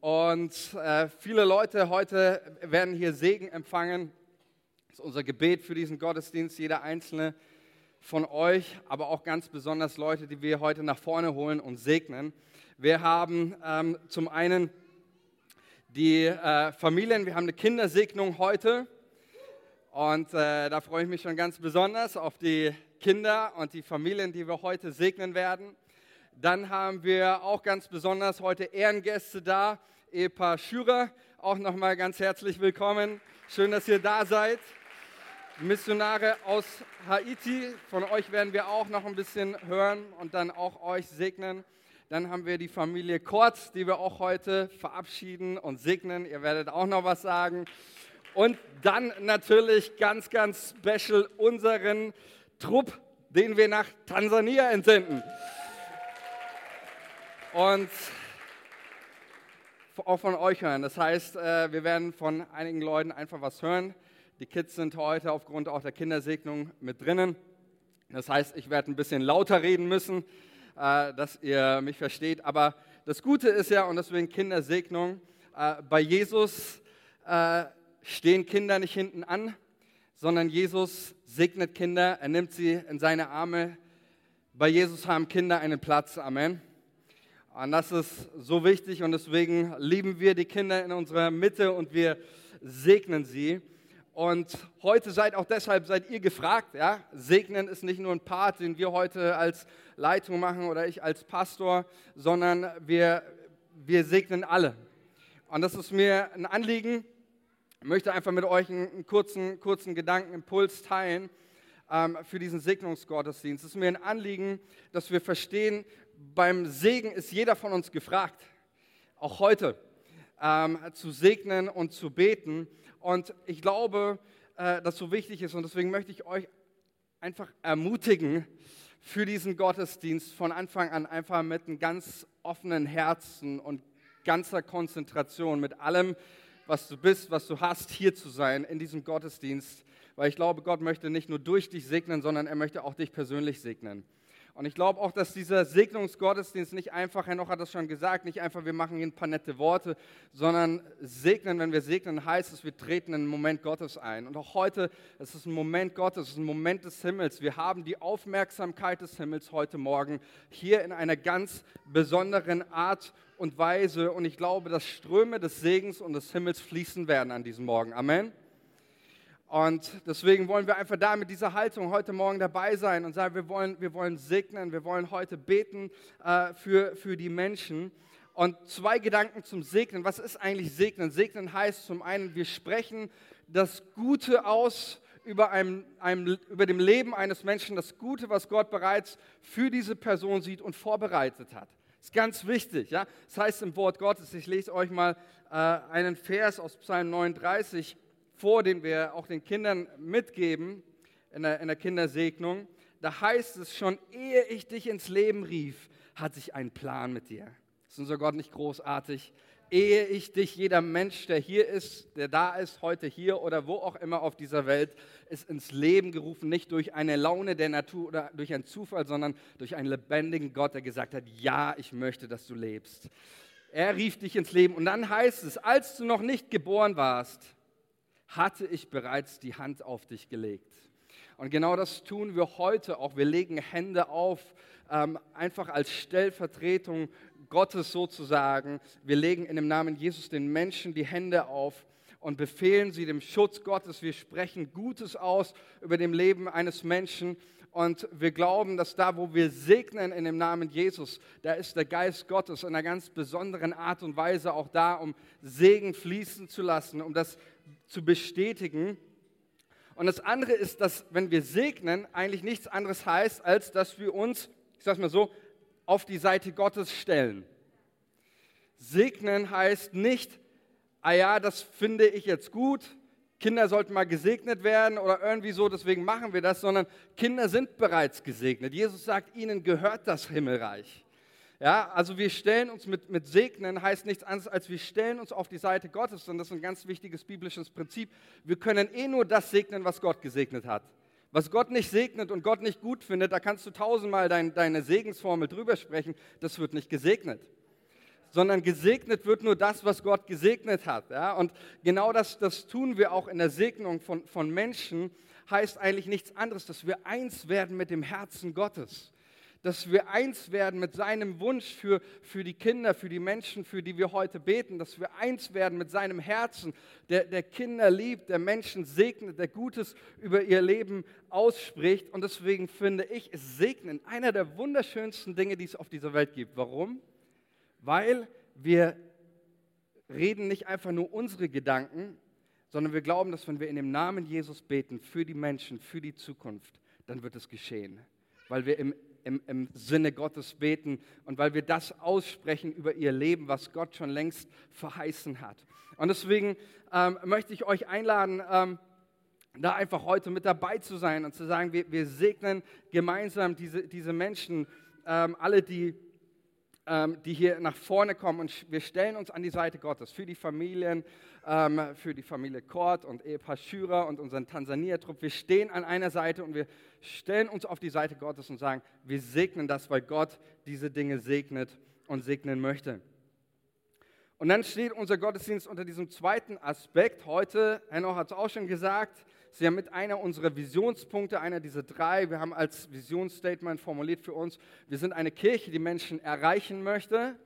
Und äh, viele Leute heute werden hier Segen empfangen. Das ist unser Gebet für diesen Gottesdienst. Jeder einzelne von euch, aber auch ganz besonders Leute, die wir heute nach vorne holen und segnen. Wir haben ähm, zum einen die äh, Familien, wir haben eine Kindersegnung heute. Und äh, da freue ich mich schon ganz besonders auf die Kinder und die Familien, die wir heute segnen werden. Dann haben wir auch ganz besonders heute Ehrengäste da. Ehepaar Schürer, auch nochmal ganz herzlich willkommen. Schön, dass ihr da seid. Missionare aus Haiti, von euch werden wir auch noch ein bisschen hören und dann auch euch segnen. Dann haben wir die Familie Kort, die wir auch heute verabschieden und segnen. Ihr werdet auch noch was sagen. Und dann natürlich ganz, ganz special unseren Trupp, den wir nach Tansania entsenden. Und auch von euch hören. Das heißt, äh, wir werden von einigen Leuten einfach was hören. Die Kids sind heute aufgrund auch der Kindersegnung mit drinnen. Das heißt, ich werde ein bisschen lauter reden müssen, äh, dass ihr mich versteht. Aber das Gute ist ja, und deswegen Kindersegnung, äh, bei Jesus stehen Kinder nicht hinten an, sondern Jesus segnet Kinder, er nimmt sie in seine Arme. Bei Jesus haben Kinder einen Platz. Amen. Und das ist so wichtig und deswegen lieben wir die Kinder in unserer Mitte und wir segnen sie. Und heute seid auch deshalb seid ihr gefragt. Ja? Segnen ist nicht nur ein Part, den wir heute als Leitung machen oder ich als Pastor, sondern wir, wir segnen alle. Und das ist mir ein Anliegen, ich möchte einfach mit euch einen kurzen, kurzen Gedankenimpuls teilen ähm, für diesen Segnungsgottesdienst. Es ist mir ein Anliegen, dass wir verstehen, beim Segen ist jeder von uns gefragt, auch heute, ähm, zu segnen und zu beten. Und ich glaube, äh, dass so wichtig ist und deswegen möchte ich euch einfach ermutigen, für diesen Gottesdienst von Anfang an einfach mit einem ganz offenen Herzen und ganzer Konzentration, mit allem, was du bist, was du hast, hier zu sein in diesem Gottesdienst, weil ich glaube, Gott möchte nicht nur durch dich segnen, sondern er möchte auch dich persönlich segnen. Und ich glaube auch, dass dieser Segnungsgottesdienst nicht einfach, Herr Noch hat das schon gesagt, nicht einfach, wir machen hier ein paar nette Worte, sondern segnen, wenn wir segnen, heißt es, wir treten in einen Moment Gottes ein. Und auch heute, es ist ein Moment Gottes, es ist ein Moment des Himmels. Wir haben die Aufmerksamkeit des Himmels heute Morgen hier in einer ganz besonderen Art und Weise. Und ich glaube, dass Ströme des Segens und des Himmels fließen werden an diesem Morgen. Amen. Und deswegen wollen wir einfach da mit dieser Haltung heute Morgen dabei sein und sagen, wir wollen, wir wollen segnen, wir wollen heute beten äh, für, für die Menschen. Und zwei Gedanken zum Segnen. Was ist eigentlich Segnen? Segnen heißt zum einen, wir sprechen das Gute aus über, einem, einem, über dem Leben eines Menschen, das Gute, was Gott bereits für diese Person sieht und vorbereitet hat. Das ist ganz wichtig. Ja? Das heißt im Wort Gottes, ich lese euch mal äh, einen Vers aus Psalm 39 vor, den wir auch den Kindern mitgeben in der, in der Kindersegnung. Da heißt es schon, ehe ich dich ins Leben rief, hatte ich einen Plan mit dir. Ist unser Gott nicht großartig? Ehe ich dich, jeder Mensch, der hier ist, der da ist, heute hier oder wo auch immer auf dieser Welt, ist ins Leben gerufen, nicht durch eine Laune der Natur oder durch einen Zufall, sondern durch einen lebendigen Gott, der gesagt hat, ja, ich möchte, dass du lebst. Er rief dich ins Leben und dann heißt es, als du noch nicht geboren warst, hatte ich bereits die Hand auf dich gelegt. Und genau das tun wir heute auch. Wir legen Hände auf, ähm, einfach als Stellvertretung Gottes sozusagen. Wir legen in dem Namen Jesus den Menschen die Hände auf und befehlen sie dem Schutz Gottes. Wir sprechen Gutes aus über dem Leben eines Menschen. Und wir glauben, dass da, wo wir segnen in dem Namen Jesus, da ist der Geist Gottes in einer ganz besonderen Art und Weise auch da, um Segen fließen zu lassen, um das zu bestätigen. Und das andere ist, dass wenn wir segnen, eigentlich nichts anderes heißt, als dass wir uns, ich sage mal so, auf die Seite Gottes stellen. Segnen heißt nicht, ah ja, das finde ich jetzt gut, Kinder sollten mal gesegnet werden oder irgendwie so, deswegen machen wir das, sondern Kinder sind bereits gesegnet. Jesus sagt, ihnen gehört das Himmelreich. Ja, also wir stellen uns mit, mit Segnen, heißt nichts anderes, als wir stellen uns auf die Seite Gottes. Und das ist ein ganz wichtiges biblisches Prinzip. Wir können eh nur das segnen, was Gott gesegnet hat. Was Gott nicht segnet und Gott nicht gut findet, da kannst du tausendmal dein, deine Segensformel drüber sprechen, das wird nicht gesegnet. sondern gesegnet wird nur das, was Gott gesegnet hat. Ja? Und genau das, das tun wir auch in der Segnung von, von Menschen, heißt eigentlich nichts anderes, dass wir eins werden mit dem Herzen Gottes dass wir eins werden mit seinem Wunsch für, für die Kinder, für die Menschen, für die wir heute beten, dass wir eins werden mit seinem Herzen, der, der Kinder liebt, der Menschen segnet, der Gutes über ihr Leben ausspricht. Und deswegen finde ich es segnen einer der wunderschönsten Dinge, die es auf dieser Welt gibt. Warum? Weil wir reden nicht einfach nur unsere Gedanken, sondern wir glauben, dass wenn wir in dem Namen Jesus beten für die Menschen, für die Zukunft, dann wird es geschehen. Weil wir im im, im Sinne Gottes beten und weil wir das aussprechen über ihr Leben, was Gott schon längst verheißen hat. Und deswegen ähm, möchte ich euch einladen, ähm, da einfach heute mit dabei zu sein und zu sagen, wir, wir segnen gemeinsam diese, diese Menschen, ähm, alle, die ähm, die hier nach vorne kommen und wir stellen uns an die Seite Gottes für die Familien, ähm, für die Familie Kort und Ehepaar Schürer und unseren Tansania-Trupp. Wir stehen an einer Seite und wir stellen uns auf die Seite Gottes und sagen, wir segnen das, weil Gott diese Dinge segnet und segnen möchte. Und dann steht unser Gottesdienst unter diesem zweiten Aspekt. Heute, Henno hat es auch schon gesagt, Sie haben mit einer unserer Visionspunkte, einer dieser drei, wir haben als Visionsstatement formuliert für uns, wir sind eine Kirche, die Menschen erreichen möchte,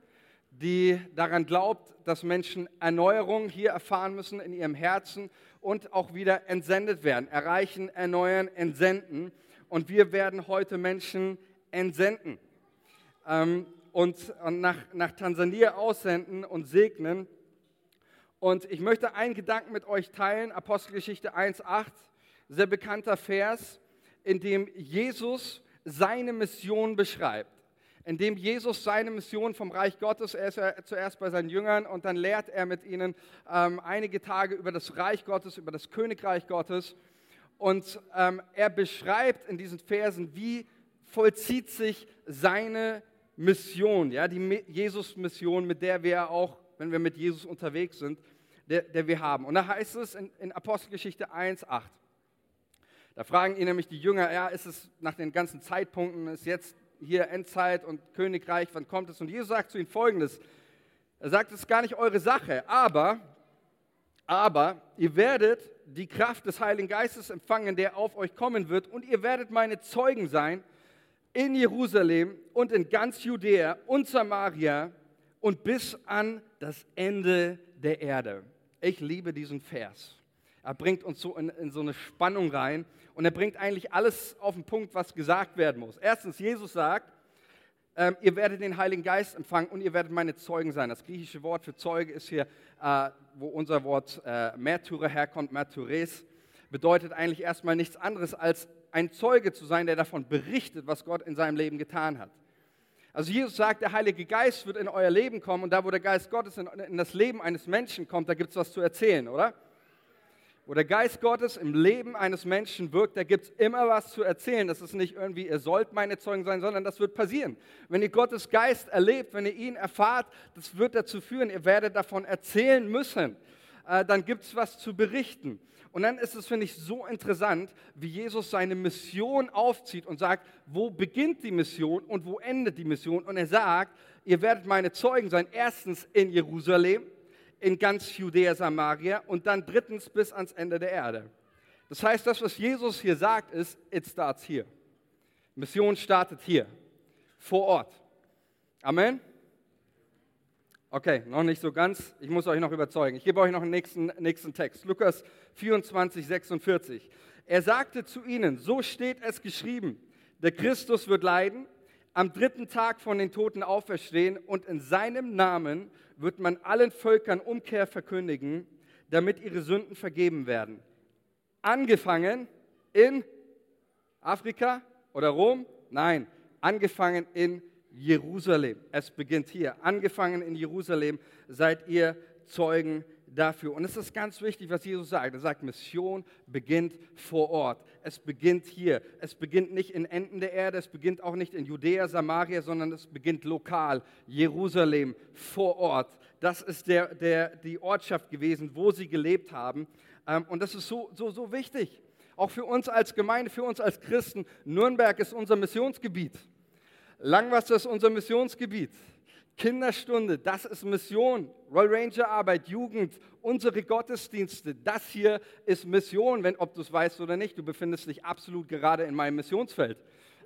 die daran glaubt, dass Menschen Erneuerung hier erfahren müssen in ihrem Herzen und auch wieder entsendet werden. Erreichen, erneuern, entsenden. Und wir werden heute Menschen entsenden ähm, und, nach, nach Tansania aussenden und segnen. Und ich möchte einen Gedanken mit euch teilen, Apostelgeschichte 1.8, sehr bekannter Vers, in dem Jesus seine Mission beschreibt. In dem Jesus seine Mission vom Reich Gottes, er ist ja zuerst bei seinen Jüngern und dann lehrt er mit ihnen ähm, einige Tage über das Reich Gottes, über das Königreich Gottes. Und ähm, er beschreibt in diesen Versen, wie vollzieht sich seine Mission, ja, die Jesus-Mission, mit der wir auch, wenn wir mit Jesus unterwegs sind, der, der wir haben. Und da heißt es in, in Apostelgeschichte 1,8. Da fragen ihn nämlich die Jünger, ja, ist es nach den ganzen Zeitpunkten, ist jetzt hier Endzeit und Königreich, wann kommt es? Und Jesus sagt zu ihnen folgendes, er sagt, es ist gar nicht eure Sache, aber, aber ihr werdet die Kraft des Heiligen Geistes empfangen, der auf euch kommen wird und ihr werdet meine Zeugen sein in Jerusalem und in ganz Judäa und Samaria und bis an das Ende der Erde. Ich liebe diesen Vers. Er bringt uns so in, in, so eine Spannung rein und er bringt eigentlich alles auf den Punkt, was gesagt werden muss. Erstens, Jesus sagt, ähm, ihr werdet den Heiligen Geist empfangen und ihr werdet meine Zeugen sein. Das griechische Wort für Zeuge ist hier, äh, wo unser Wort äh, Märtyrer herkommt, Märtyres, bedeutet eigentlich erstmal nichts anderes als ein Zeuge zu sein, der davon berichtet, was Gott in seinem Leben getan hat. Also Jesus sagt, der Heilige Geist wird in euer Leben kommen und da, wo der Geist Gottes in, in das Leben eines Menschen kommt, da gibt es was zu erzählen, oder? Wo der Geist Gottes im Leben eines Menschen wirkt, da gibt es immer was zu erzählen. Das ist nicht irgendwie, ihr sollt meine Zeugen sein, sondern das wird passieren. Wenn ihr Gottes Geist erlebt, wenn ihr ihn erfahrt, das wird dazu führen, ihr werdet davon erzählen müssen. Äh, dann gibt es was zu berichten. Und dann ist es, finde ich, so interessant, wie Jesus seine Mission aufzieht und sagt, wo beginnt die Mission und wo endet die Mission? Und er sagt, ihr werdet meine Zeugen sein, erstens in Jerusalem, in ganz Judäa, Samaria und dann drittens bis ans Ende der Erde. Das heißt, das, was Jesus hier sagt, ist, it starts here. Mission startet hier, vor Ort. Amen. Okay, noch nicht so ganz. Ich muss euch noch überzeugen. Ich gebe euch noch einen nächsten, nächsten Text. Lukas 24, 46. Er sagte zu ihnen, so steht es geschrieben, der Christus wird leiden, am dritten Tag von den Toten auferstehen und in seinem Namen wird man allen Völkern Umkehr verkündigen, damit ihre Sünden vergeben werden. Angefangen in Afrika oder Rom? Nein, angefangen in Jerusalem. Es beginnt hier. Angefangen in Jerusalem seid ihr Zeugen dafür. Und es ist ganz wichtig, was Jesus sagt. Er sagt, Mission beginnt vor Ort. Es beginnt hier. Es beginnt nicht in Enden der Erde, es beginnt auch nicht in Judäa, Samaria, sondern es beginnt lokal. Jerusalem vor Ort. Das ist der, der, die Ortschaft gewesen, wo sie gelebt haben. Ähm, und das ist so, so, so wichtig. Auch für uns als Gemeinde, für uns als Christen. Nürnberg ist unser Missionsgebiet. Langwasser ist unser Missionsgebiet. Kinderstunde, das ist Mission. Royal Ranger Arbeit, Jugend, unsere Gottesdienste, das hier ist Mission, wenn ob du es weißt oder nicht. Du befindest dich absolut gerade in meinem Missionsfeld.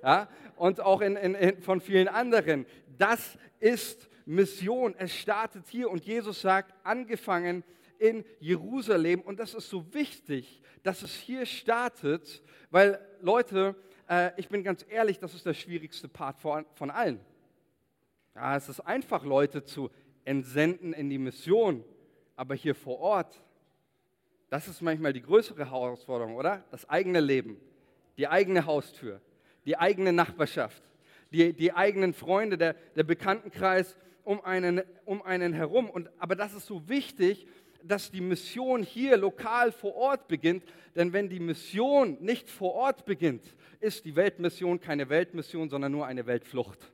Ja? Und auch in, in, in, von vielen anderen. Das ist Mission. Es startet hier und Jesus sagt, angefangen in Jerusalem. Und das ist so wichtig, dass es hier startet, weil Leute, äh, ich bin ganz ehrlich, das ist der schwierigste Part von, von allen. Ja, es ist einfach, Leute zu entsenden in die Mission, aber hier vor Ort, das ist manchmal die größere Herausforderung, oder? Das eigene Leben, die eigene Haustür, die eigene Nachbarschaft, die, die eigenen Freunde, der, der Bekanntenkreis um einen, um einen herum. Und, aber das ist so wichtig, dass die Mission hier lokal vor Ort beginnt, denn wenn die Mission nicht vor Ort beginnt, ist die Weltmission keine Weltmission, sondern nur eine Weltflucht.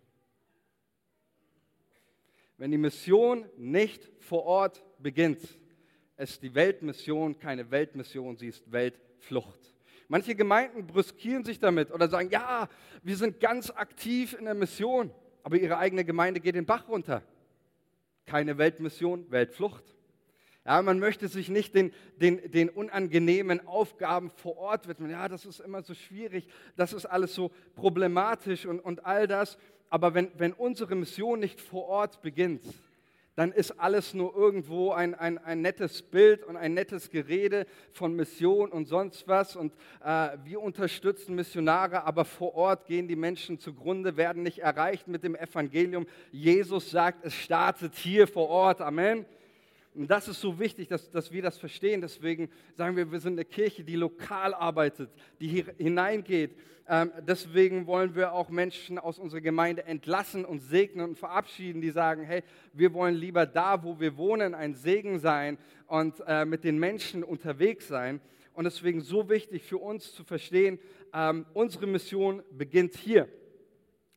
Wenn die Mission nicht vor Ort beginnt, ist die Weltmission keine Weltmission, sie ist Weltflucht. Manche Gemeinden brüskieren sich damit oder sagen, ja, wir sind ganz aktiv in der Mission, aber ihre eigene Gemeinde geht den Bach runter. Keine Weltmission, Weltflucht. Ja, man möchte sich nicht den, den, den unangenehmen Aufgaben vor Ort widmen. Ja, das ist immer so schwierig, das ist alles so problematisch und, und all das. Aber wenn, wenn unsere Mission nicht vor Ort beginnt, dann ist alles nur irgendwo ein, ein, ein nettes Bild und ein nettes Gerede von Mission und sonst was. Und äh, wir unterstützen Missionare, aber vor Ort gehen die Menschen zugrunde, werden nicht erreicht mit dem Evangelium. Jesus sagt, es startet hier vor Ort. Amen. Und das ist so wichtig, dass, dass wir das verstehen. Deswegen sagen wir, wir sind eine Kirche, die lokal arbeitet, die hier hineingeht. Ähm, deswegen wollen wir auch Menschen aus unserer Gemeinde entlassen und segnen und verabschieden, die sagen, hey, wir wollen lieber da, wo wir wohnen, ein Segen sein und äh, mit den Menschen unterwegs sein. Und deswegen so wichtig für uns zu verstehen, ähm, unsere Mission beginnt hier.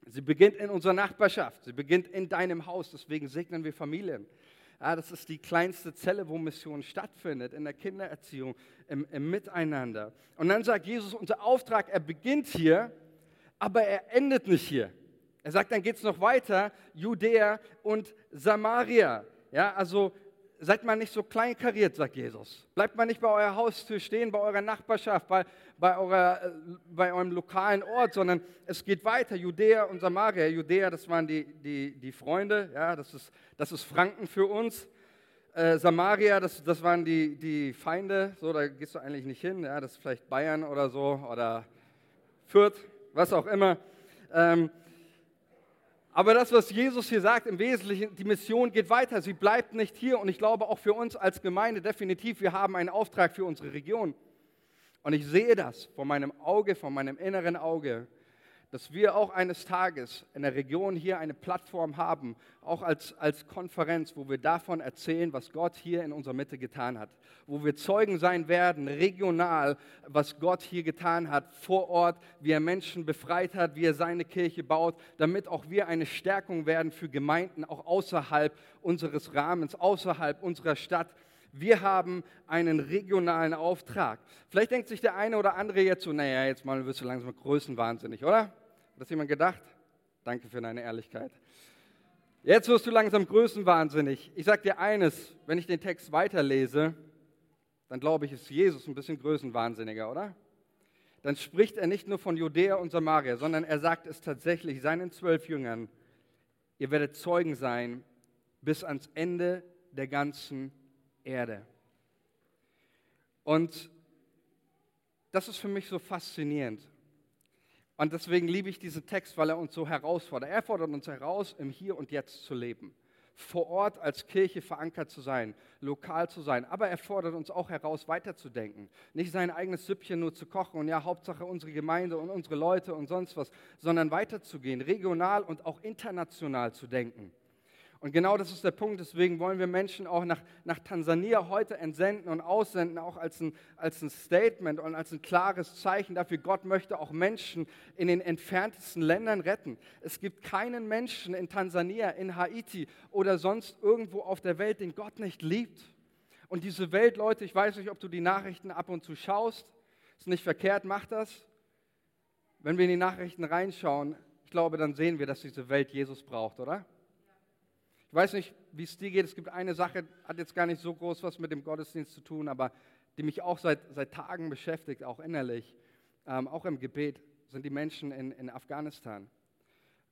Sie beginnt in unserer Nachbarschaft, sie beginnt in deinem Haus. Deswegen segnen wir Familien. Ja, das ist die kleinste Zelle, wo Mission stattfindet, in der Kindererziehung, im, im Miteinander. Und dann sagt Jesus, unser Auftrag, er beginnt hier, aber er endet nicht hier. Er sagt, dann geht es noch weiter, Judäa und Samaria. Ja, also seid mal nicht so kleinkariert, sagt Jesus. Bleibt mal nicht bei eurer Haustür stehen, bei eurer Nachbarschaft, bei, bei, eurer, äh, bei eurem lokalen Ort, sondern es geht weiter. Judäa und Samaria. Judäa, das waren die, die, die Freunde, ja, das, ist, das ist Franken für uns. Äh, Samaria, das, das waren die, die Feinde, so, da gehst du eigentlich nicht hin, ja, das ist vielleicht Bayern oder so oder Fürth, was auch immer. Ähm, aber das, was Jesus hier sagt, im Wesentlichen, die Mission geht weiter. Sie bleibt nicht hier. Und ich glaube auch für uns als Gemeinde definitiv, wir haben einen Auftrag für unsere Region. Und ich sehe das vor meinem Auge, vor meinem inneren Auge, dass wir auch eines Tages in der Region hier eine Plattform haben, auch als, als Konferenz, wo wir davon erzählen, was Gott hier in unserer Mitte getan hat. Wo wir Zeugen sein werden, regional, was Gott hier getan hat, vor Ort, wie er Menschen befreit hat, wie er seine Kirche baut, damit auch wir eine Stärkung werden für Gemeinden, auch außerhalb unseres Rahmens, außerhalb unserer Stadt wir haben einen regionalen Auftrag. Vielleicht denkt sich der eine oder andere jetzt so, naja, jetzt mal wirst du langsam größenwahnsinnig, oder? Hat das jemand gedacht? Danke für deine Ehrlichkeit. Jetzt wirst du langsam größenwahnsinnig. Ich sage dir eines, wenn ich den Text weiterlese, dann glaube ich, ist Jesus ein bisschen größenwahnsinniger, oder? Dann spricht er nicht nur von Judäa und Samaria, sondern er sagt es tatsächlich seinen zwölf Jüngern, ihr werdet Zeugen sein bis ans Ende der ganzen Erde. Und das ist für mich so faszinierend. Und deswegen liebe ich diesen Text, weil er uns so herausfordert. Er fordert uns heraus, im Hier und Jetzt zu leben, vor Ort als Kirche verankert zu sein, lokal zu sein. Aber er fordert uns auch heraus, weiterzudenken. Nicht sein eigenes Süppchen nur zu kochen und ja, Hauptsache unsere Gemeinde und unsere Leute und sonst was, sondern weiterzugehen, regional und auch international zu denken. Und genau das ist der Punkt, deswegen wollen wir Menschen auch nach, nach Tansania heute entsenden und aussenden, auch als ein, als ein Statement und als ein klares Zeichen dafür, Gott möchte auch Menschen in den entferntesten Ländern retten. Es gibt keinen Menschen in Tansania, in Haiti oder sonst irgendwo auf der Welt, den Gott nicht liebt. Und diese Welt, Leute, ich weiß nicht, ob du die Nachrichten ab und zu schaust, ist nicht verkehrt, mach das. Wenn wir in die Nachrichten reinschauen, ich glaube, dann sehen wir, dass diese Welt Jesus braucht, oder? Ich weiß nicht, wie es dir geht. Es gibt eine Sache, hat jetzt gar nicht so groß was mit dem Gottesdienst zu tun, aber die mich auch seit, seit Tagen beschäftigt, auch innerlich, ähm, auch im Gebet, sind die Menschen in, in Afghanistan.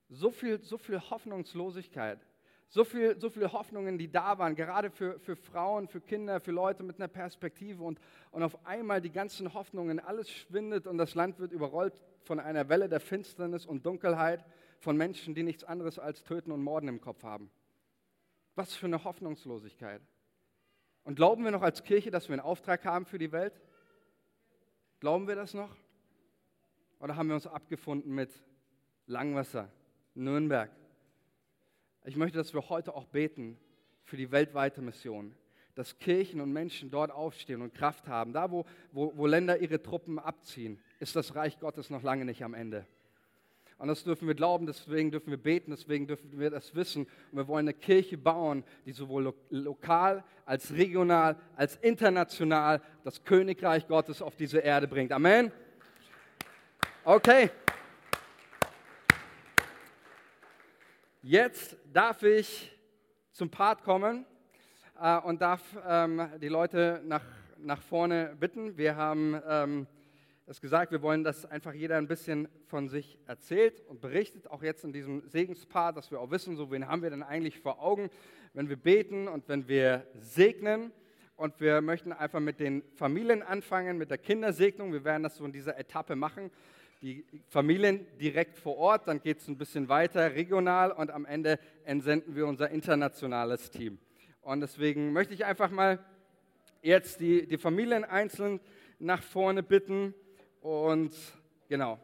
So viel, so viel Hoffnungslosigkeit, so viel, so viele Hoffnungen, die da waren, gerade für, für Frauen, für Kinder, für Leute mit einer Perspektive. Und, und auf einmal die ganzen Hoffnungen, alles schwindet und das Land wird überrollt von einer Welle der Finsternis und Dunkelheit von Menschen, die nichts anderes als Töten und Morden im Kopf haben. Was für eine Hoffnungslosigkeit. Und glauben wir noch als Kirche, dass wir einen Auftrag haben für die Welt? Glauben wir das noch? Oder haben wir uns abgefunden mit Langwasser, Nürnberg? Ich möchte, dass wir heute auch beten für die weltweite Mission, dass Kirchen und Menschen dort aufstehen und Kraft haben. Da, wo, wo, wo Länder ihre Truppen abziehen, ist das Reich Gottes noch lange nicht am Ende. Und das dürfen wir glauben, deswegen dürfen wir beten, deswegen dürfen wir das wissen. Und wir wollen eine Kirche bauen, die sowohl lo lokal als regional als international das Königreich Gottes auf diese Erde bringt. Amen. Okay. Jetzt darf ich zum Part kommen äh, und darf ähm, die Leute nach, nach vorne bitten. Wir haben ähm, es gesagt, wir wollen, dass einfach jeder ein bisschen von sich erzählt und berichtet, auch jetzt in diesem Segenspaar, dass wir auch wissen, so wen haben wir denn eigentlich vor Augen, wenn wir beten und wenn wir segnen. Und wir möchten einfach mit den Familien anfangen, mit der Kindersegnung. Wir werden das so in dieser Etappe machen. Die Familien direkt vor Ort, dann geht es ein bisschen weiter regional und am Ende entsenden wir unser internationales Team. Und deswegen möchte ich einfach mal jetzt die, die Familien einzeln nach vorne bitten. Und genau,